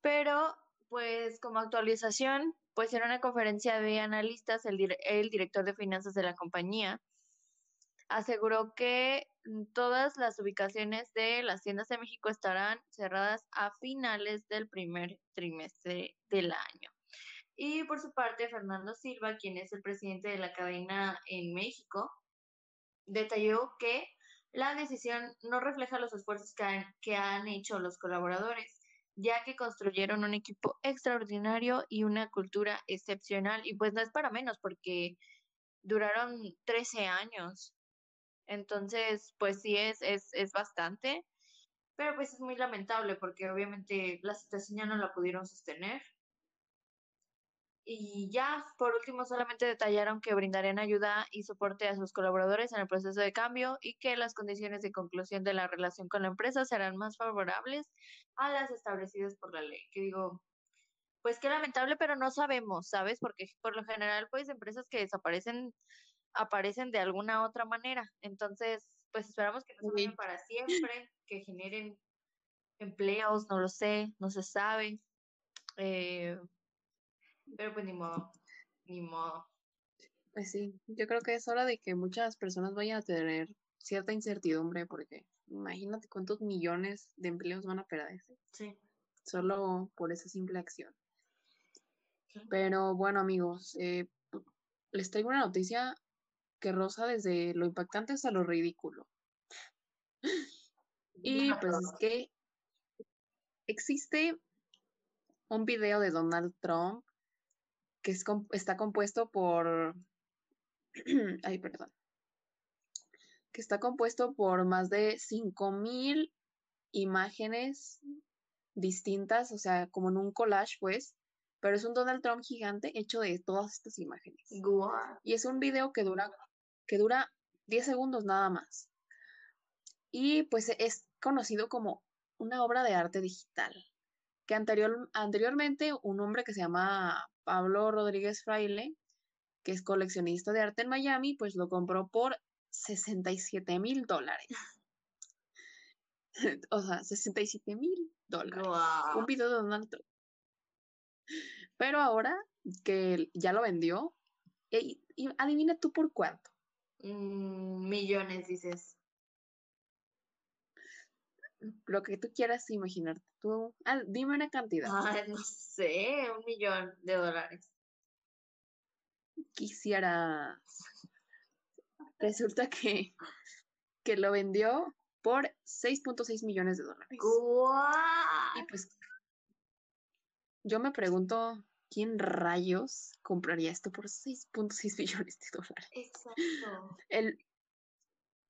Pero, pues como actualización, pues en una conferencia de analistas, el, director de finanzas de la compañía aseguró que todas las ubicaciones de las tiendas de México estarán cerradas a finales del primer trimestre del año. Y por su parte, Fernando Silva, quien es el presidente de la cadena en México, detalló que la decisión no refleja los esfuerzos que han, que han hecho los colaboradores, ya que construyeron un equipo extraordinario y una cultura excepcional. Y pues no es para menos, porque duraron 13 años. Entonces, pues sí, es, es, es bastante. Pero pues es muy lamentable porque obviamente la situación ya no la pudieron sostener. Y ya, por último, solamente detallaron que brindarían ayuda y soporte a sus colaboradores en el proceso de cambio y que las condiciones de conclusión de la relación con la empresa serán más favorables a las establecidas por la ley. Que digo, pues qué lamentable, pero no sabemos, ¿sabes? Porque por lo general, pues empresas que desaparecen aparecen de alguna otra manera. Entonces, pues esperamos que no se para siempre, que generen empleos, no lo sé, no se sabe. Eh, pero pues ni modo, ni modo. Pues sí, yo creo que es hora de que muchas personas vayan a tener cierta incertidumbre porque imagínate cuántos millones de empleos van a perderse. Sí. Solo por esa simple acción. Pero bueno, amigos, eh, les traigo una noticia que rosa desde lo impactante hasta lo ridículo. Y pues es que existe un video de Donald Trump que es, está compuesto por, ay, perdón, que está compuesto por más de 5.000 imágenes distintas, o sea, como en un collage, pues, pero es un Donald Trump gigante hecho de todas estas imágenes. Y es un video que dura, que dura 10 segundos nada más. Y pues es conocido como una obra de arte digital, que anterior, anteriormente un hombre que se llama Pablo Rodríguez Fraile, que es coleccionista de arte en Miami, pues lo compró por 67 mil dólares. o sea, 67 mil dólares. Un video de Donald Trump. Pero ahora que ya lo vendió, y, adivina tú por cuánto. Mm, millones, dices. Lo que tú quieras imaginarte. Tú, ah, dime una cantidad. no sé, un millón de dólares. Quisiera. Resulta que, que lo vendió por 6.6 millones de dólares. Y pues yo me pregunto, ¿quién rayos compraría esto por 6.6 millones de dólares? Exacto. El,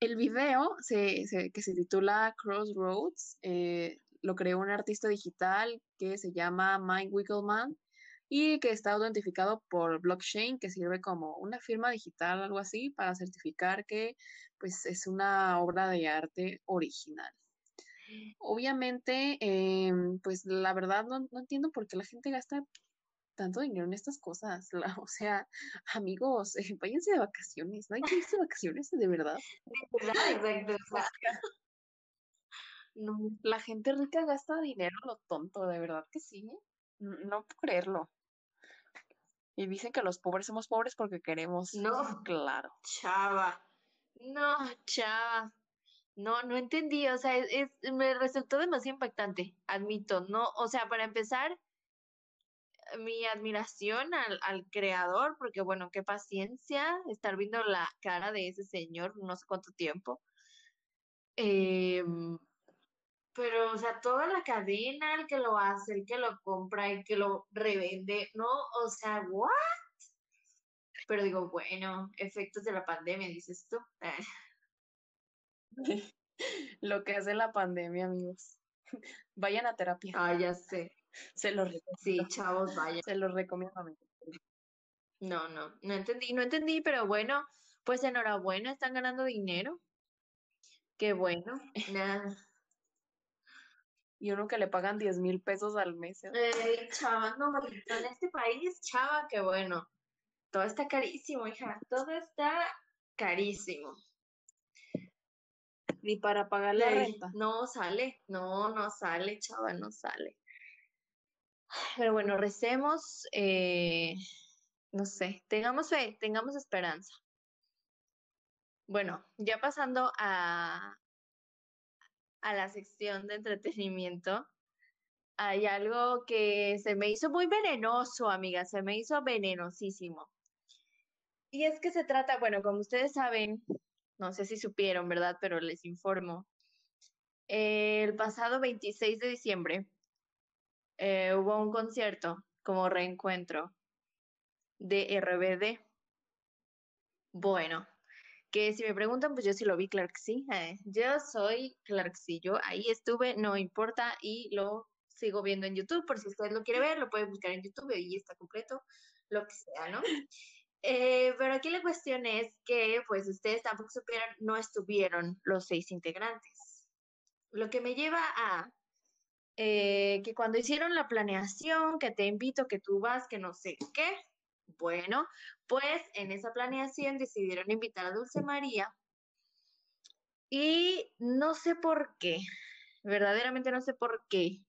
el video se, que se titula Crossroads eh, lo creó un artista digital que se llama Mike Wickelman y que está identificado por blockchain, que sirve como una firma digital, algo así, para certificar que pues, es una obra de arte original. Obviamente, em, pues la verdad no, entiendo por qué la gente gasta tanto dinero en estas cosas. o sea, amigos, eh, váyanse de vacaciones, no hay que irse de vacaciones, de verdad. No, la gente rica gasta dinero lo tonto, de verdad que sí. No, puedo creerlo. Y dicen que los pobres somos pobres porque queremos. No, claro. Chava. No, chava. No, no entendí, o sea, es, me resultó demasiado impactante, admito, no, o sea, para empezar, mi admiración al, al creador, porque bueno, qué paciencia estar viendo la cara de ese señor no sé cuánto tiempo. Eh, pero, o sea, toda la cadena, el que lo hace, el que lo compra, el que lo revende, ¿no? O sea, ¿what? Pero digo, bueno, efectos de la pandemia, dices tú. Lo que hace la pandemia, amigos. Vayan a terapia. Ah, ya sé. Se los recomiendo. Sí, chavos, vayan. Se los recomiendo. No, no, no entendí, no entendí, pero bueno, pues enhorabuena, están ganando dinero. Qué bueno. Nada. Y uno que le pagan 10 mil pesos al mes. ¿eh? Eh, chava, no, en este país, chava, qué bueno. Todo está carísimo, hija. Todo está carísimo. Ni para pagar la renta. No sale, no, no sale, chava, no sale. Pero bueno, recemos, eh, no sé, tengamos fe, tengamos esperanza. Bueno, ya pasando a, a la sección de entretenimiento, hay algo que se me hizo muy venenoso, amiga, se me hizo venenosísimo. Y es que se trata, bueno, como ustedes saben, no sé si supieron, ¿verdad? Pero les informo. El pasado 26 de diciembre eh, hubo un concierto como reencuentro de RBD. Bueno, que si me preguntan, pues yo sí lo vi, claro que sí. Eh, yo soy, claro que sí, yo ahí estuve, no importa, y lo sigo viendo en YouTube, por si usted lo quiere ver, lo puede buscar en YouTube y está completo, lo que sea, ¿no? Eh, pero aquí la cuestión es que, pues ustedes tampoco supieron, no estuvieron los seis integrantes. Lo que me lleva a eh, que cuando hicieron la planeación, que te invito, que tú vas, que no sé qué, bueno, pues en esa planeación decidieron invitar a Dulce María y no sé por qué, verdaderamente no sé por qué.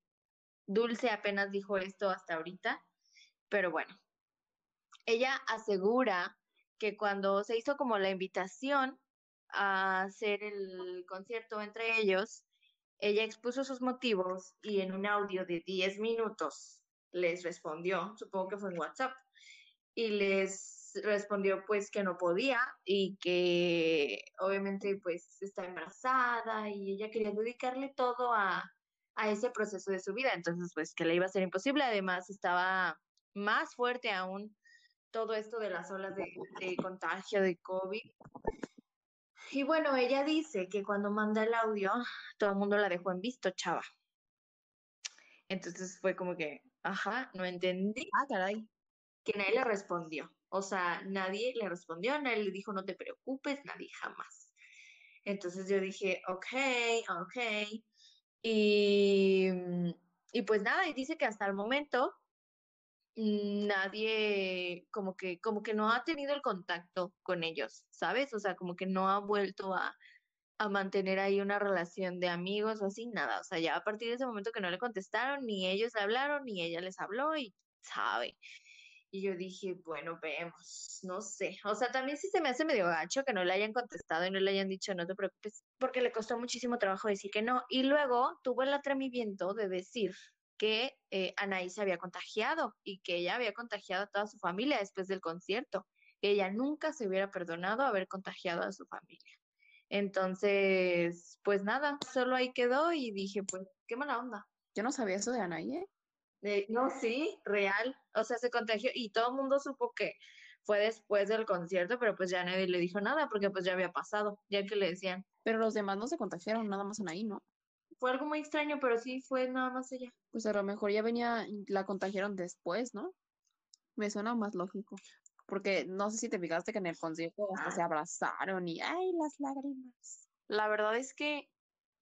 Dulce apenas dijo esto hasta ahorita, pero bueno, ella asegura que cuando se hizo como la invitación a hacer el concierto entre ellos, ella expuso sus motivos y en un audio de 10 minutos les respondió, supongo que fue en WhatsApp, y les respondió pues que no podía y que obviamente pues está embarazada y ella quería dedicarle todo a, a ese proceso de su vida, entonces pues que le iba a ser imposible, además estaba más fuerte aún todo esto de las olas de, de contagio de COVID y bueno, ella dice que cuando manda el audio, todo el mundo la dejó en visto, chava. Entonces fue como que, ajá, no entendí. Ah, caray. Que nadie le respondió. O sea, nadie le respondió, nadie le dijo, no te preocupes, nadie jamás. Entonces yo dije, ok, ok. Y, y pues nada, y dice que hasta el momento nadie como que como que no ha tenido el contacto con ellos, ¿sabes? O sea, como que no ha vuelto a, a mantener ahí una relación de amigos o así, nada. O sea, ya a partir de ese momento que no le contestaron, ni ellos le hablaron, ni ella les habló y sabe. Y yo dije, bueno, vemos, no sé. O sea, también sí se me hace medio gacho que no le hayan contestado y no le hayan dicho, no te preocupes, porque le costó muchísimo trabajo decir que no. Y luego tuvo el atrevimiento de decir que eh, Anaí se había contagiado y que ella había contagiado a toda su familia después del concierto, que ella nunca se hubiera perdonado haber contagiado a su familia. Entonces, pues nada, solo ahí quedó y dije, pues, qué mala onda. Yo no sabía eso de Anaí, ¿eh? Eh, no, sí, real. O sea, se contagió y todo el mundo supo que fue después del concierto, pero pues ya nadie le dijo nada porque pues ya había pasado, ya que le decían. Pero los demás no se contagiaron, nada más Anaí, ¿no? Fue algo muy extraño, pero sí fue nada más ella. Pues a lo mejor ya venía, la contagiaron después, ¿no? Me suena más lógico. Porque no sé si te fijaste que en el concierto hasta se abrazaron y ¡ay, las lágrimas! La verdad es que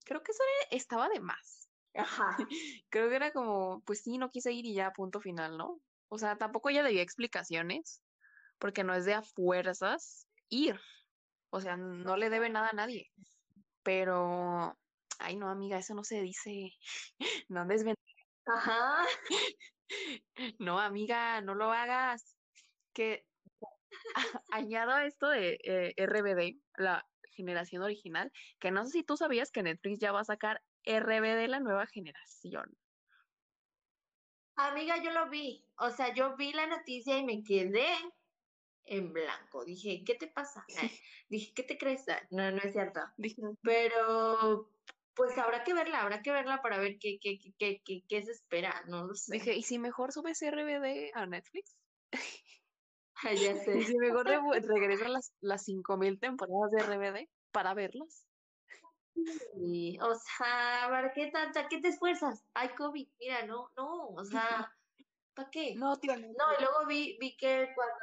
creo que eso estaba de más. Ajá. creo que era como, pues sí, no quise ir y ya, punto final, ¿no? O sea, tampoco ella debía explicaciones, porque no es de a fuerzas ir. O sea, no le debe nada a nadie. Pero ay no, amiga, eso no se dice, no andes Ajá. No, amiga, no lo hagas. Que añado a esto de eh, RBD, la generación original, que no sé si tú sabías que Netflix ya va a sacar RBD la nueva generación. Amiga, yo lo vi. O sea, yo vi la noticia y me quedé en blanco. Dije, ¿qué te pasa? Dije, ¿qué te crees? No, no es cierto. Dije, pero pues habrá que verla, habrá que verla para ver qué, qué, qué, qué, qué se espera, no sé. Dije, ¿y si mejor subes RBD a Netflix? ya sé. ¿Y si mejor regresan las, las 5000 temporadas de RBD para verlas? Sí, o sea, ¿para qué tanta? ¿Qué te esfuerzas? Ay, COVID, mira, no, no, o sea, ¿para qué? No, tío. No, y luego vi, vi que cuando,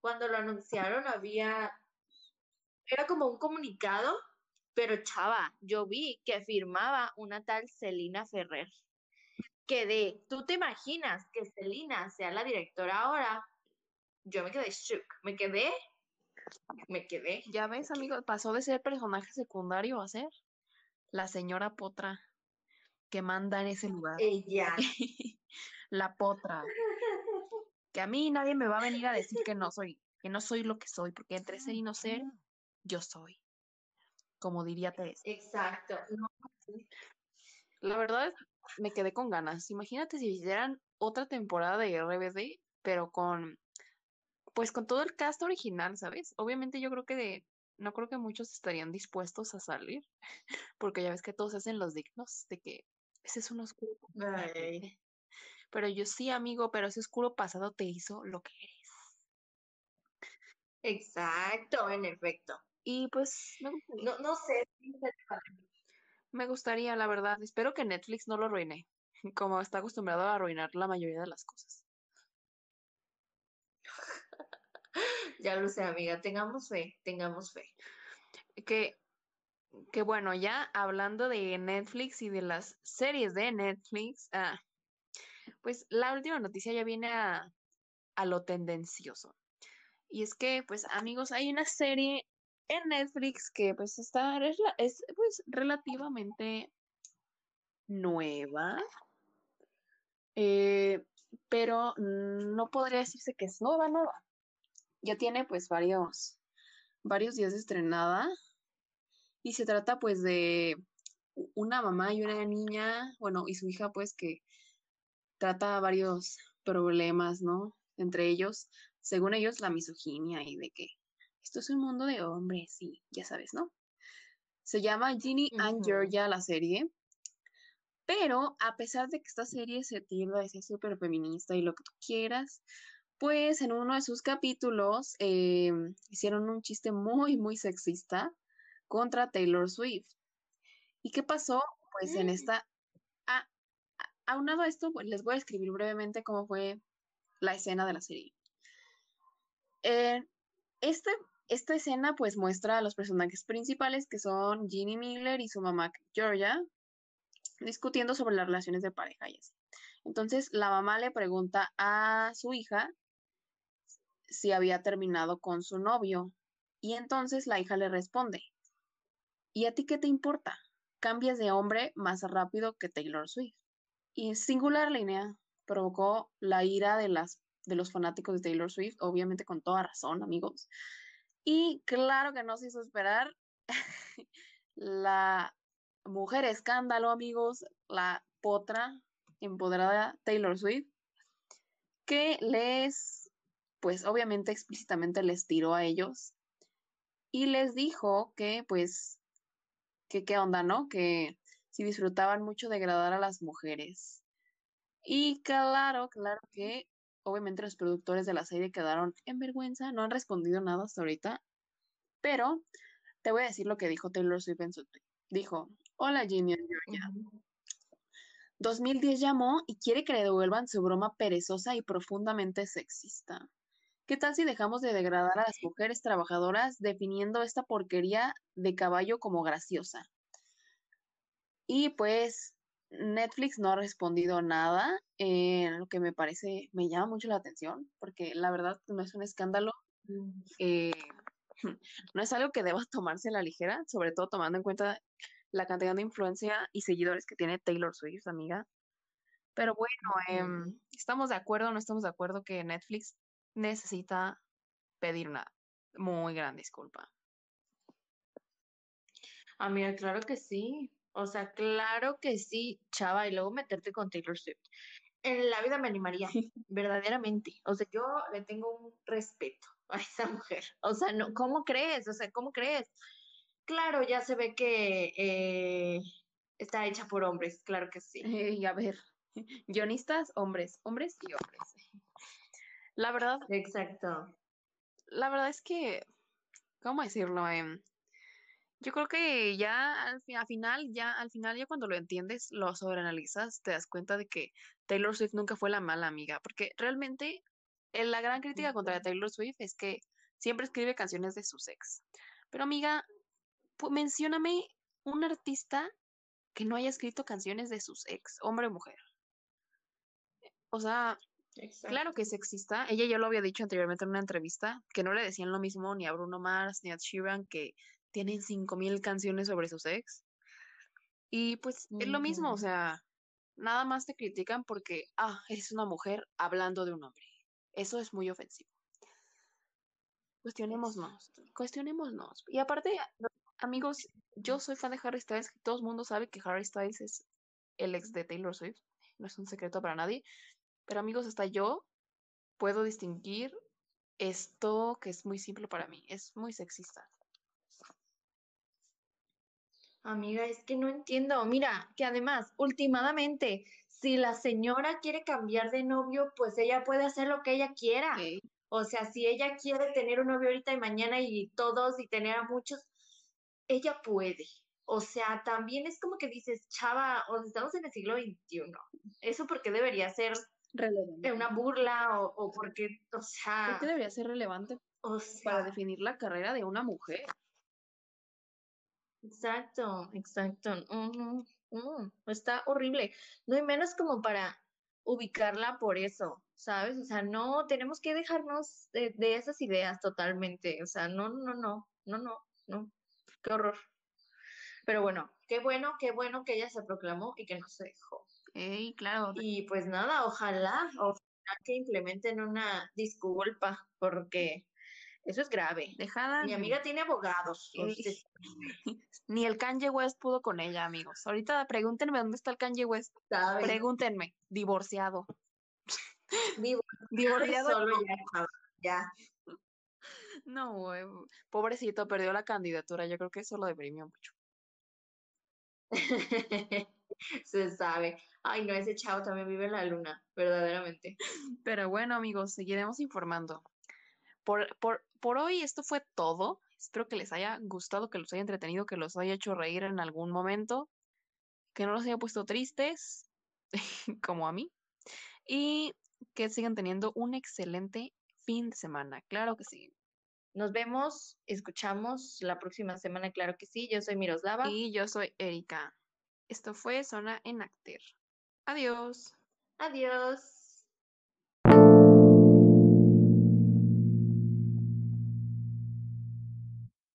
cuando lo anunciaron había, era como un comunicado pero chava, yo vi que firmaba una tal Celina Ferrer. Que de, ¿tú te imaginas que Celina sea la directora ahora? Yo me quedé shook, me quedé, me quedé. Ya ves, amigo, pasó de ser personaje secundario a ser la señora Potra que manda en ese lugar. Ella. la Potra. Que a mí nadie me va a venir a decir que no soy, que no soy lo que soy, porque entre ser y no ser, yo soy como diría Teresa. Exacto. La verdad es, me quedé con ganas. Imagínate si hicieran otra temporada de RBD, pero con, pues con todo el cast original, ¿sabes? Obviamente yo creo que de, no creo que muchos estarían dispuestos a salir, porque ya ves que todos hacen los dignos de que ese es un oscuro. Pero yo sí, amigo, pero ese oscuro pasado te hizo lo que eres. Exacto, en efecto. Y pues no, no sé. Me gustaría, la verdad. Espero que Netflix no lo arruine, como está acostumbrado a arruinar la mayoría de las cosas. ya lo sé, amiga. Tengamos fe, tengamos fe. Que, que bueno, ya hablando de Netflix y de las series de Netflix, ah, pues la última noticia ya viene a, a lo tendencioso. Y es que, pues amigos, hay una serie en Netflix que pues está, es, pues relativamente nueva, eh, pero no podría decirse que es nueva, nueva. Ya tiene pues varios, varios días de estrenada y se trata pues de una mamá y una niña, bueno, y su hija pues que trata varios problemas, ¿no? Entre ellos, según ellos, la misoginia y de que esto es un mundo de hombres, sí, ya sabes, ¿no? Se llama Ginny and Georgia la serie. Pero a pesar de que esta serie se tilda de ser súper feminista y lo que tú quieras, pues en uno de sus capítulos em, hicieron un chiste muy, muy sexista contra Taylor Swift. ¿Y qué pasó? Pues en mm. esta... aunado a esto, pues les voy a escribir brevemente cómo fue la escena de la serie. Eh, esta escena pues muestra a los personajes principales que son Ginny Miller y su mamá Georgia discutiendo sobre las relaciones de pareja y así. Entonces la mamá le pregunta a su hija si había terminado con su novio y entonces la hija le responde, ¿y a ti qué te importa? Cambias de hombre más rápido que Taylor Swift. Y singular línea provocó la ira de las de los fanáticos de Taylor Swift, obviamente con toda razón, amigos. Y claro que no se hizo esperar la mujer escándalo, amigos, la potra empoderada Taylor Swift, que les, pues obviamente explícitamente les tiró a ellos y les dijo que, pues, que qué onda, ¿no? Que si disfrutaban mucho de agradar a las mujeres. Y claro, claro que obviamente los productores de la serie quedaron en vergüenza, no han respondido nada hasta ahorita, pero te voy a decir lo que dijo Taylor Swift en su tweet. Dijo, hola Jimmy 2010 llamó y quiere que le devuelvan su broma perezosa y profundamente sexista. ¿Qué tal si dejamos de degradar a las mujeres trabajadoras definiendo esta porquería de caballo como graciosa? Y pues Netflix no ha respondido nada, eh, lo que me parece, me llama mucho la atención, porque la verdad no es un escándalo, eh, no es algo que deba tomarse a la ligera, sobre todo tomando en cuenta la cantidad de influencia y seguidores que tiene Taylor Swift, amiga. Pero bueno, em, estamos de acuerdo o no estamos de acuerdo que Netflix necesita pedir una muy gran disculpa. Amiga, claro que sí. O sea, claro que sí, chava, y luego meterte con Taylor Swift. En la vida me animaría, verdaderamente. O sea, yo le tengo un respeto a esa mujer. O sea, no, ¿cómo crees? O sea, ¿cómo crees? Claro, ya se ve que eh, está hecha por hombres, claro que sí. y a ver, guionistas, hombres, hombres y hombres. La verdad. Exacto. La verdad es que, ¿cómo decirlo? Eh, yo creo que ya al, final, ya al final, ya cuando lo entiendes, lo sobreanalizas, te das cuenta de que Taylor Swift nunca fue la mala amiga, porque realmente eh, la gran crítica contra Taylor Swift es que siempre escribe canciones de su ex. Pero amiga, mencióname un artista que no haya escrito canciones de sus ex, hombre o mujer. O sea, claro que es sexista. Ella ya lo había dicho anteriormente en una entrevista, que no le decían lo mismo ni a Bruno Mars ni a Sheeran, que tienen 5000 canciones sobre sus ex. Y pues es lo mismo, o sea, nada más te critican porque, ah, eres una mujer hablando de un hombre. Eso es muy ofensivo. Cuestionémonos, cuestionémonos. Y aparte, amigos, yo soy fan de Harry Styles, todo el mundo sabe que Harry Styles es el ex de Taylor Swift. No es un secreto para nadie. Pero amigos, hasta yo puedo distinguir esto que es muy simple para mí. Es muy sexista. Amiga, es que no entiendo. Mira, que además, últimamente, si la señora quiere cambiar de novio, pues ella puede hacer lo que ella quiera. O sea, si ella quiere tener un novio ahorita y mañana y todos y tener a muchos, ella puede. O sea, también es como que dices, chava, o estamos en el siglo XXI. Eso porque debería ser relevante. una burla o, o porque, o sea... ¿Por qué debería ser relevante o para definir la carrera de una mujer? Exacto, exacto. está horrible. No hay menos como para ubicarla por eso, ¿sabes? O sea, no, tenemos que dejarnos de, esas ideas totalmente. O sea, no, no, no, no, no, no. Qué horror. Pero bueno, qué bueno, qué bueno que ella se proclamó y que no se dejó. Ey, claro. Y pues nada, ojalá, ojalá que implementen una disculpa, porque eso es grave. Dejada. Mi amiga tiene abogados. Ni el Kanye West pudo con ella, amigos. Ahorita pregúntenme dónde está el Kanye West. Pregúntenme. Divorciado. Divorciado. Solo ya, ya. No, pobrecito, perdió la candidatura. Yo creo que eso lo deprimió mucho. Se sabe. Ay, no, ese chavo también vive en la luna, verdaderamente. Pero bueno, amigos, seguiremos informando. Por, por, por hoy esto fue todo. Espero que les haya gustado, que los haya entretenido, que los haya hecho reír en algún momento, que no los haya puesto tristes, como a mí, y que sigan teniendo un excelente fin de semana. Claro que sí. Nos vemos, escuchamos la próxima semana, claro que sí. Yo soy Miroslava. Y yo soy Erika. Esto fue Zona en Acter. Adiós. Adiós.